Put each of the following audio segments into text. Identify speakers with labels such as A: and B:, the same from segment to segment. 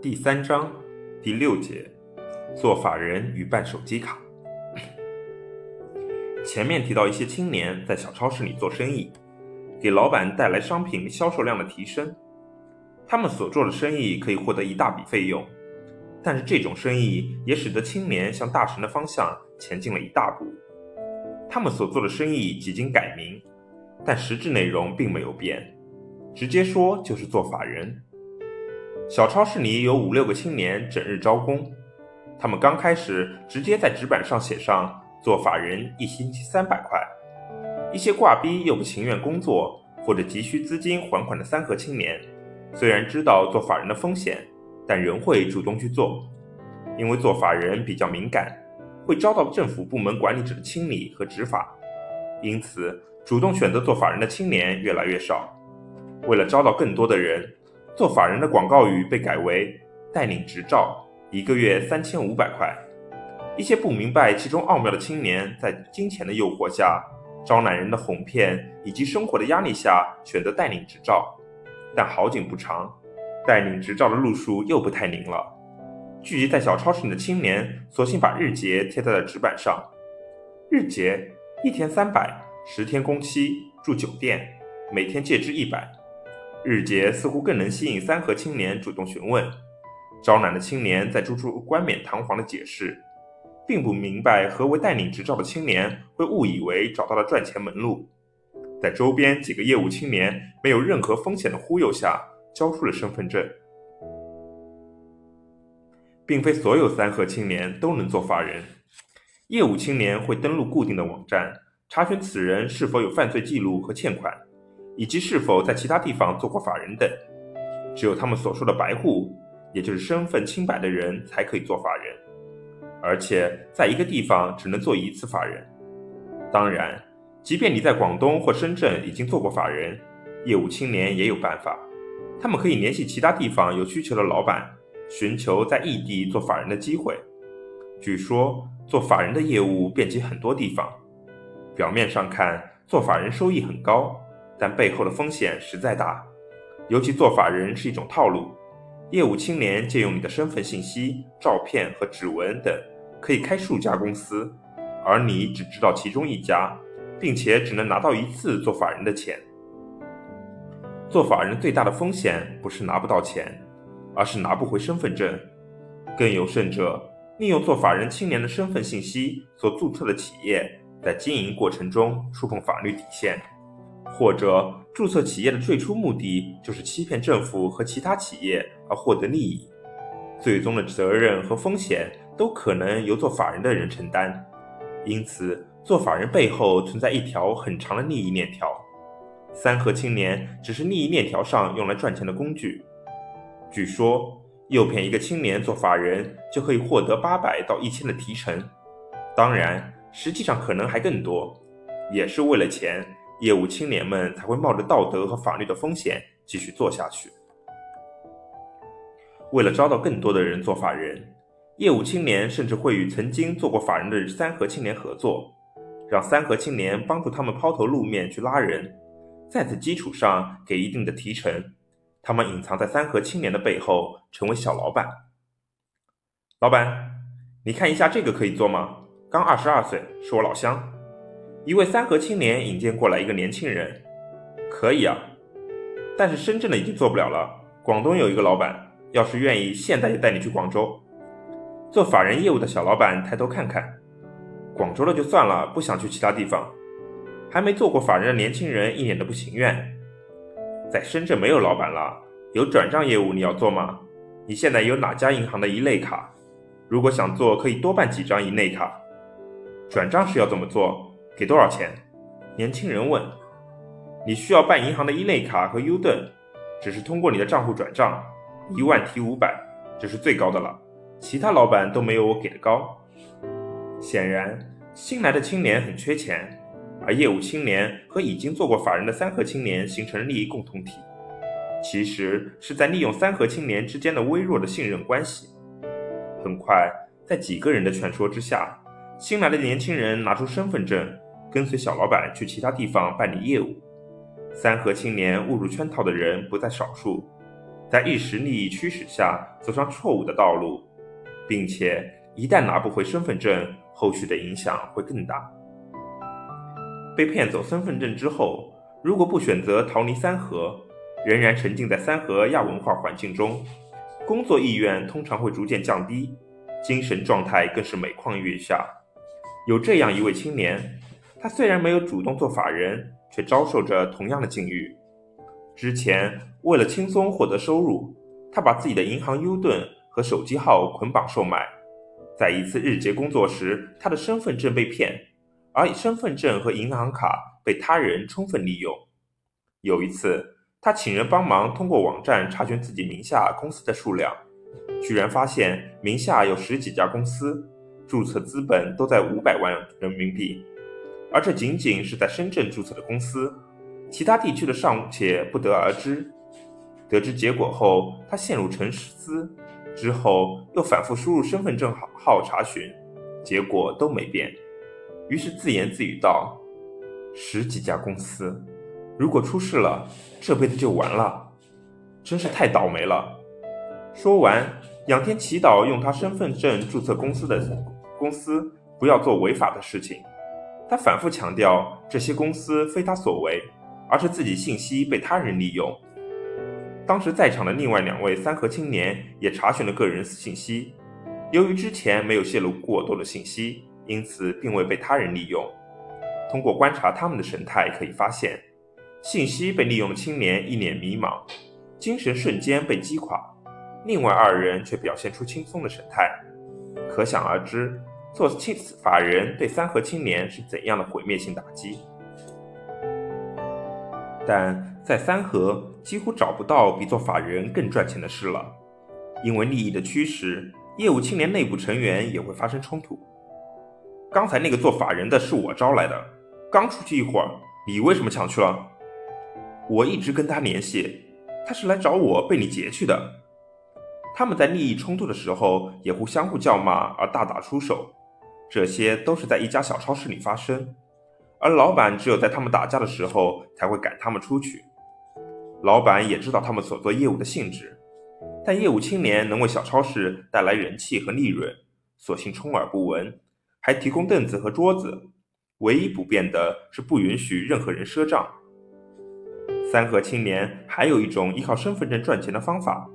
A: 第三章第六节，做法人与办手机卡。前面提到一些青年在小超市里做生意，给老板带来商品销售量的提升。他们所做的生意可以获得一大笔费用，但是这种生意也使得青年向大神的方向前进了一大步。他们所做的生意几经改名，但实质内容并没有变，直接说就是做法人。小超市里有五六个青年整日招工，他们刚开始直接在纸板上写上“做法人一星期三百块”。一些挂逼又不情愿工作或者急需资金还款的三和青年，虽然知道做法人的风险，但仍会主动去做，因为做法人比较敏感，会遭到政府部门管理者的清理和执法，因此主动选择做法人的青年越来越少。为了招到更多的人。做法人的广告语被改为“带领执照，一个月三千五百块”。一些不明白其中奥妙的青年，在金钱的诱惑下、招揽人的哄骗以及生活的压力下，选择带领执照。但好景不长，带领执照的路数又不太灵了。聚集在小超市里的青年，索性把日结贴在了纸板上。日结一天三百，十天工期，住酒店，每天借支一百。日结似乎更能吸引三和青年主动询问，招揽的青年在做出冠冕堂皇的解释，并不明白何为带领执照的青年会误以为找到了赚钱门路，在周边几个业务青年没有任何风险的忽悠下交出了身份证，并非所有三和青年都能做法人，业务青年会登录固定的网站，查询此人是否有犯罪记录和欠款。以及是否在其他地方做过法人等，只有他们所说的白户，也就是身份清白的人才可以做法人，而且在一个地方只能做一次法人。当然，即便你在广东或深圳已经做过法人，业务青年也有办法，他们可以联系其他地方有需求的老板，寻求在异地做法人的机会。据说做法人的业务遍及很多地方，表面上看做法人收益很高。但背后的风险实在大，尤其做法人是一种套路。业务青年借用你的身份信息、照片和指纹等，可以开数家公司，而你只知道其中一家，并且只能拿到一次做法人的钱。做法人最大的风险不是拿不到钱，而是拿不回身份证。更有甚者，利用做法人青年的身份信息所注册的企业，在经营过程中触碰法律底线。或者注册企业的最初目的就是欺骗政府和其他企业而获得利益，最终的责任和风险都可能由做法人的人承担。因此，做法人背后存在一条很长的利益链条。三和青年只是利益链条上用来赚钱的工具。据说，诱骗一个青年做法人就可以获得八百到一千的提成，当然，实际上可能还更多，也是为了钱。业务青年们才会冒着道德和法律的风险继续做下去。为了招到更多的人做法人，业务青年甚至会与曾经做过法人的三和青年合作，让三和青年帮助他们抛头露面去拉人，在此基础上给一定的提成。他们隐藏在三和青年的背后，成为小老板。老板，你看一下这个可以做吗？刚二十二岁，是我老乡。一位三和青年引荐过来一个年轻人，可以啊，但是深圳的已经做不了了。广东有一个老板，要是愿意，现在就带你去广州做法人业务的小老板抬头看看，广州的就算了，不想去其他地方。还没做过法人的年轻人一脸的不情愿，在深圳没有老板了，有转账业务你要做吗？你现在有哪家银行的一类卡？如果想做，可以多办几张一类卡。转账是要怎么做？给多少钱？年轻人问。你需要办银行的一类卡和 U 盾，只是通过你的账户转账，一万提五百，这是最高的了。其他老板都没有我给的高。显然，新来的青年很缺钱，而业务青年和已经做过法人的三和青年形成利益共同体，其实是在利用三和青年之间的微弱的信任关系。很快，在几个人的劝说之下，新来的年轻人拿出身份证。跟随小老板去其他地方办理业务，三和青年误入圈套的人不在少数。在一时利益驱使下走上错误的道路，并且一旦拿不回身份证，后续的影响会更大。被骗走身份证之后，如果不选择逃离三河，仍然沉浸在三河亚文化环境中，工作意愿通常会逐渐降低，精神状态更是每况愈下。有这样一位青年，他虽然没有主动做法人，却遭受着同样的境遇。之前为了轻松获得收入，他把自己的银行 U 盾和手机号捆绑售卖。在一次日结工作时，他的身份证被骗，而身份证和银行卡被他人充分利用。有一次，他请人帮忙通过网站查询自己名下公司的数量，居然发现名下有十几家公司，注册资本都在五百万人民币，而这仅仅是在深圳注册的公司。其他地区的尚且不得而知。得知结果后，他陷入沉思，之后又反复输入身份证号号查询，结果都没变。于是自言自语道：“十几家公司，如果出事了，这辈子就完了，真是太倒霉了。”说完，仰天祈祷用他身份证注册公司的公司不要做违法的事情。他反复强调，这些公司非他所为。而是自己信息被他人利用。当时在场的另外两位三和青年也查询了个人信息，由于之前没有泄露过多的信息，因此并未被他人利用。通过观察他们的神态，可以发现，信息被利用的青年一脸迷茫，精神瞬间被击垮；另外二人却表现出轻松的神态。可想而知，做青法人对三和青年是怎样的毁灭性打击。但在三和几乎找不到比做法人更赚钱的事了，因为利益的驱使，业务青年内部成员也会发生冲突。刚才那个做法人的是我招来的，刚出去一会儿，你为什么抢去了？我一直跟他联系，他是来找我被你劫去的。他们在利益冲突的时候也会相互叫骂而大打出手，这些都是在一家小超市里发生。而老板只有在他们打架的时候才会赶他们出去。老板也知道他们所做业务的性质，但业务青年能为小超市带来人气和利润，索性充耳不闻，还提供凳子和桌子。唯一不变的是不允许任何人赊账。三和青年还有一种依靠身份证赚钱的方法：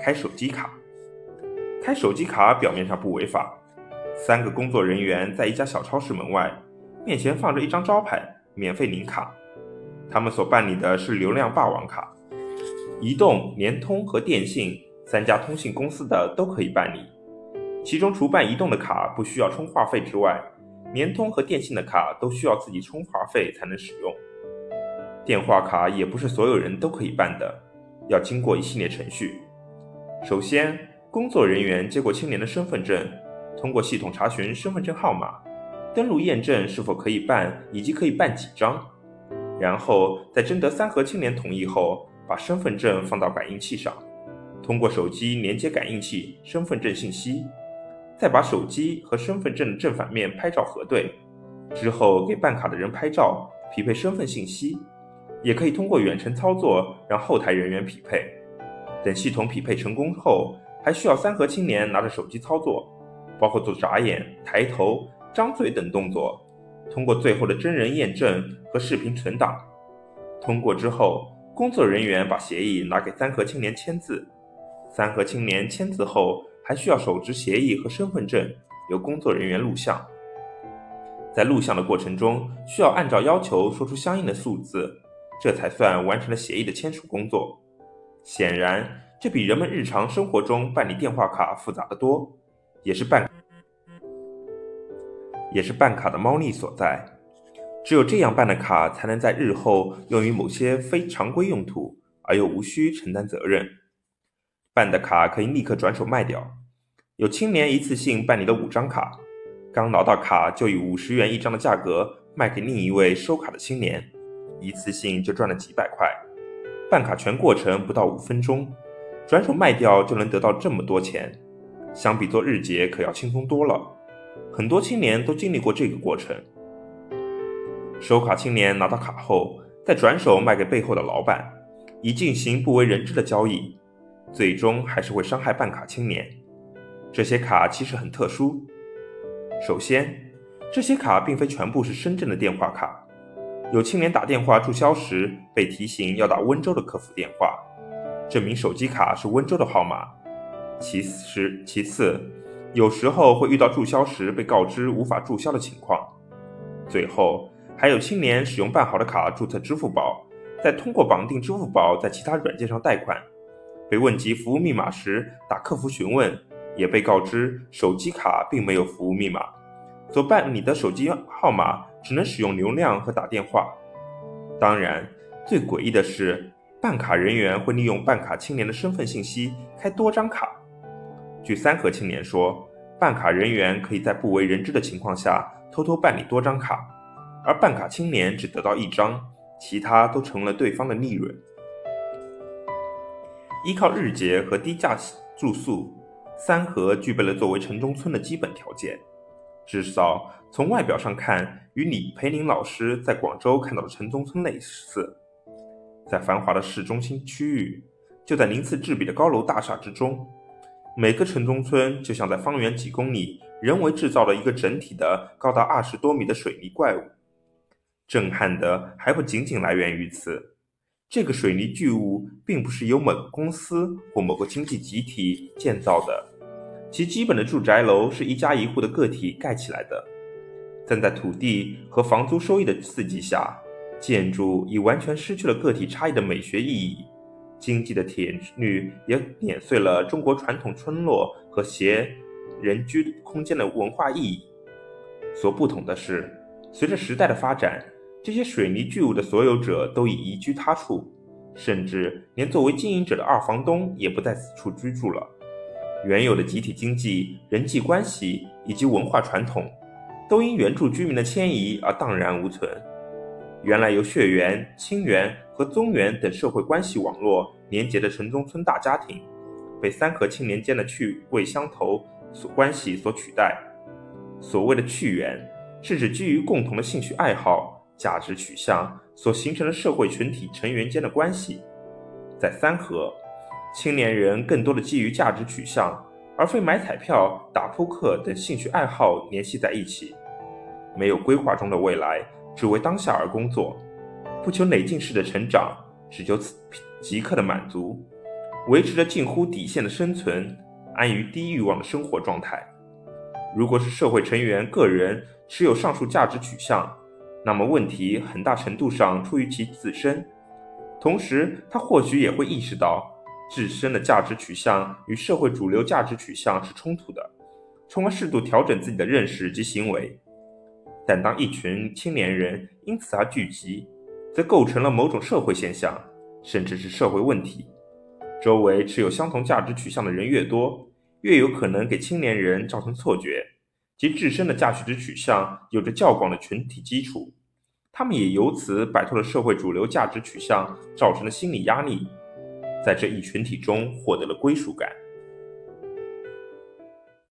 A: 开手机卡。开手机卡表面上不违法。三个工作人员在一家小超市门外。面前放着一张招牌，免费领卡。他们所办理的是流量霸王卡，移动、联通和电信三家通信公司的都可以办理。其中除办移动的卡不需要充话费之外，联通和电信的卡都需要自己充话费才能使用。电话卡也不是所有人都可以办的，要经过一系列程序。首先，工作人员接过青年的身份证，通过系统查询身份证号码。登录验证是否可以办，以及可以办几张，然后在征得三河青年同意后，把身份证放到感应器上，通过手机连接感应器身份证信息，再把手机和身份证正反面拍照核对，之后给办卡的人拍照匹配身份信息，也可以通过远程操作让后台人员匹配。等系统匹配成功后，还需要三河青年拿着手机操作，包括做眨眼、抬头。张嘴等动作，通过最后的真人验证和视频存档。通过之后，工作人员把协议拿给三和青年签字。三和青年签字后，还需要手持协议和身份证，由工作人员录像。在录像的过程中，需要按照要求说出相应的数字，这才算完成了协议的签署工作。显然，这比人们日常生活中办理电话卡复杂的多，也是办。也是办卡的猫腻所在，只有这样办的卡，才能在日后用于某些非常规用途，而又无需承担责任。办的卡可以立刻转手卖掉。有青年一次性办理了五张卡，刚拿到卡就以五十元一张的价格卖给另一位收卡的青年，一次性就赚了几百块。办卡全过程不到五分钟，转手卖掉就能得到这么多钱，相比做日结可要轻松多了。很多青年都经历过这个过程。收卡青年拿到卡后，再转手卖给背后的老板，以进行不为人知的交易。最终还是会伤害办卡青年。这些卡其实很特殊。首先，这些卡并非全部是深圳的电话卡，有青年打电话注销时被提醒要打温州的客服电话，证明手机卡是温州的号码。其实，其次，有时候会遇到注销时被告知无法注销的情况。最后，还有青年使用办好的卡注册支付宝，再通过绑定支付宝在其他软件上贷款，被问及服务密码时打客服询问，也被告知手机卡并没有服务密码，所办理的手机号码只能使用流量和打电话。当然，最诡异的是，办卡人员会利用办卡青年的身份信息开多张卡。据三河青年说，办卡人员可以在不为人知的情况下偷偷办理多张卡，而办卡青年只得到一张，其他都成了对方的利润。依靠日结和低价住宿，三河具备了作为城中村的基本条件，至少从外表上看，与李培林老师在广州看到的城中村类似。在繁华的市中心区域，就在鳞次栉比的高楼大厦之中。每个城中村就像在方圆几公里人为制造了一个整体的高达二十多米的水泥怪物。震撼的还不仅仅来源于此，这个水泥巨物并不是由某个公司或某个经济集体建造的，其基本的住宅楼是一家一户的个体盖起来的。但在土地和房租收益的刺激下，建筑已完全失去了个体差异的美学意义。经济的铁律也碾碎了中国传统村落和谐人居空间的文化意义。所不同的是，随着时代的发展，这些水泥巨物的所有者都已移居他处，甚至连作为经营者的二房东也不在此处居住了。原有的集体经济、人际关系以及文化传统，都因原住居民的迁移而荡然无存。原来由血缘、亲缘和宗缘等社会关系网络连结的城中村大家庭，被三河青年间的趣味相投所关系所取代。所谓的趣缘，是指基于共同的兴趣爱好、价值取向所形成的社会群体成员间的关系。在三河，青年人更多的基于价值取向，而非买彩票、打扑克等兴趣爱好联系在一起，没有规划中的未来。只为当下而工作，不求累进式的成长，只求此即刻的满足，维持着近乎底线的生存，安于低欲望的生活状态。如果是社会成员个人持有上述价值取向，那么问题很大程度上出于其自身。同时，他或许也会意识到自身的价值取向与社会主流价值取向是冲突的，从而适度调整自己的认识及行为。但当一群青年人因此而聚集，则构成了某种社会现象，甚至是社会问题。周围持有相同价值取向的人越多，越有可能给青年人造成错觉，其自身的价值取向有着较广的群体基础，他们也由此摆脱了社会主流价值取向造成的心理压力，在这一群体中获得了归属感。